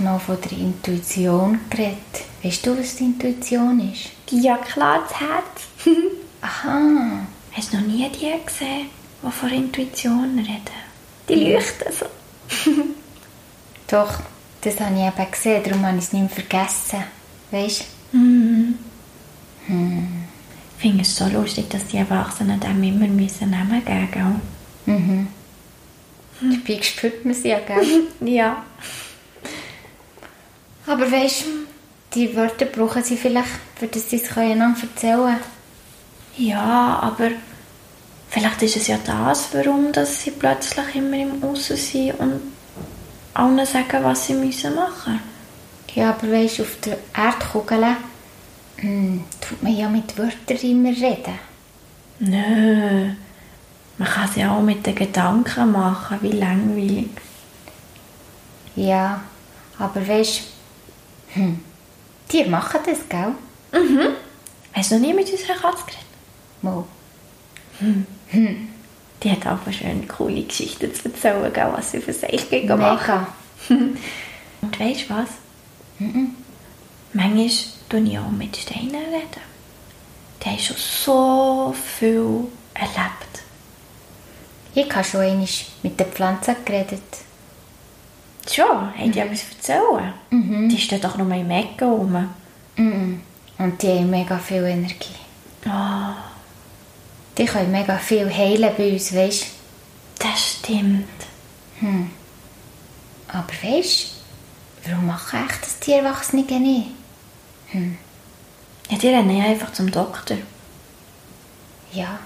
mal von der Intuition geredet. Weißt du, was die Intuition ist? Ja, klar, das Herz. Aha. Hast du noch nie die gesehen, die von Intuition reden? Die leuchten so. Doch, das habe ich eben gesehen, darum habe ich es nicht mehr vergessen. Weißt du? Mhm. Ich finde es so lustig, dass die Erwachsenen dem immer müssen Namen geben Mhm. Dabei spürt man sie ja, gell? Ja. Aber weißt du, die Wörter brauchen sie vielleicht, für das sie es einander erzählen können. Ja, aber vielleicht ist es ja das, warum dass sie plötzlich immer im Aussen sind und allen sagen, was sie müssen machen Ja, aber weißt du, auf der Erdkugel hm, tut man ja mit Wörtern immer reden. Nö. Man kann es ja auch mit den Gedanken machen, wie langweilig. Ja, aber weißt du, hm, die machen das, gell? Hast du noch nie mit unserer Katze geredet? Mal. Die hat auch schöne, coole Geschichten zu erzählen, gell, was sie für sich gegen machen. Und weißt du was? Manchmal tue ich auch mit Steinen reden. Die haben schon so viel erlebt. Ich habe schon einmal mit den Pflanzen geredet. Schon? Haben die etwas erzählen? Die stehen doch nur im Ecken rum. Mhm. Und die haben mega viel Energie. Oh, Die können mega viel heilen bei uns, weißt du? das stimmt. Aber weißt du, warum machen echt das die Erwachsenen nicht? Ja, die rennen ja einfach zum Doktor. Ja,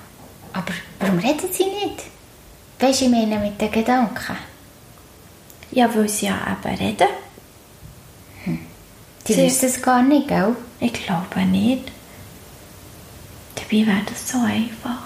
aber warum reden sie nicht? Weißt du, ich meine mit den Gedanken. Ja, weil sie ja eben reden. Die Sie- wissen es gar nicht, gell? Ich glaube nicht. Dabei wäre das so einfach.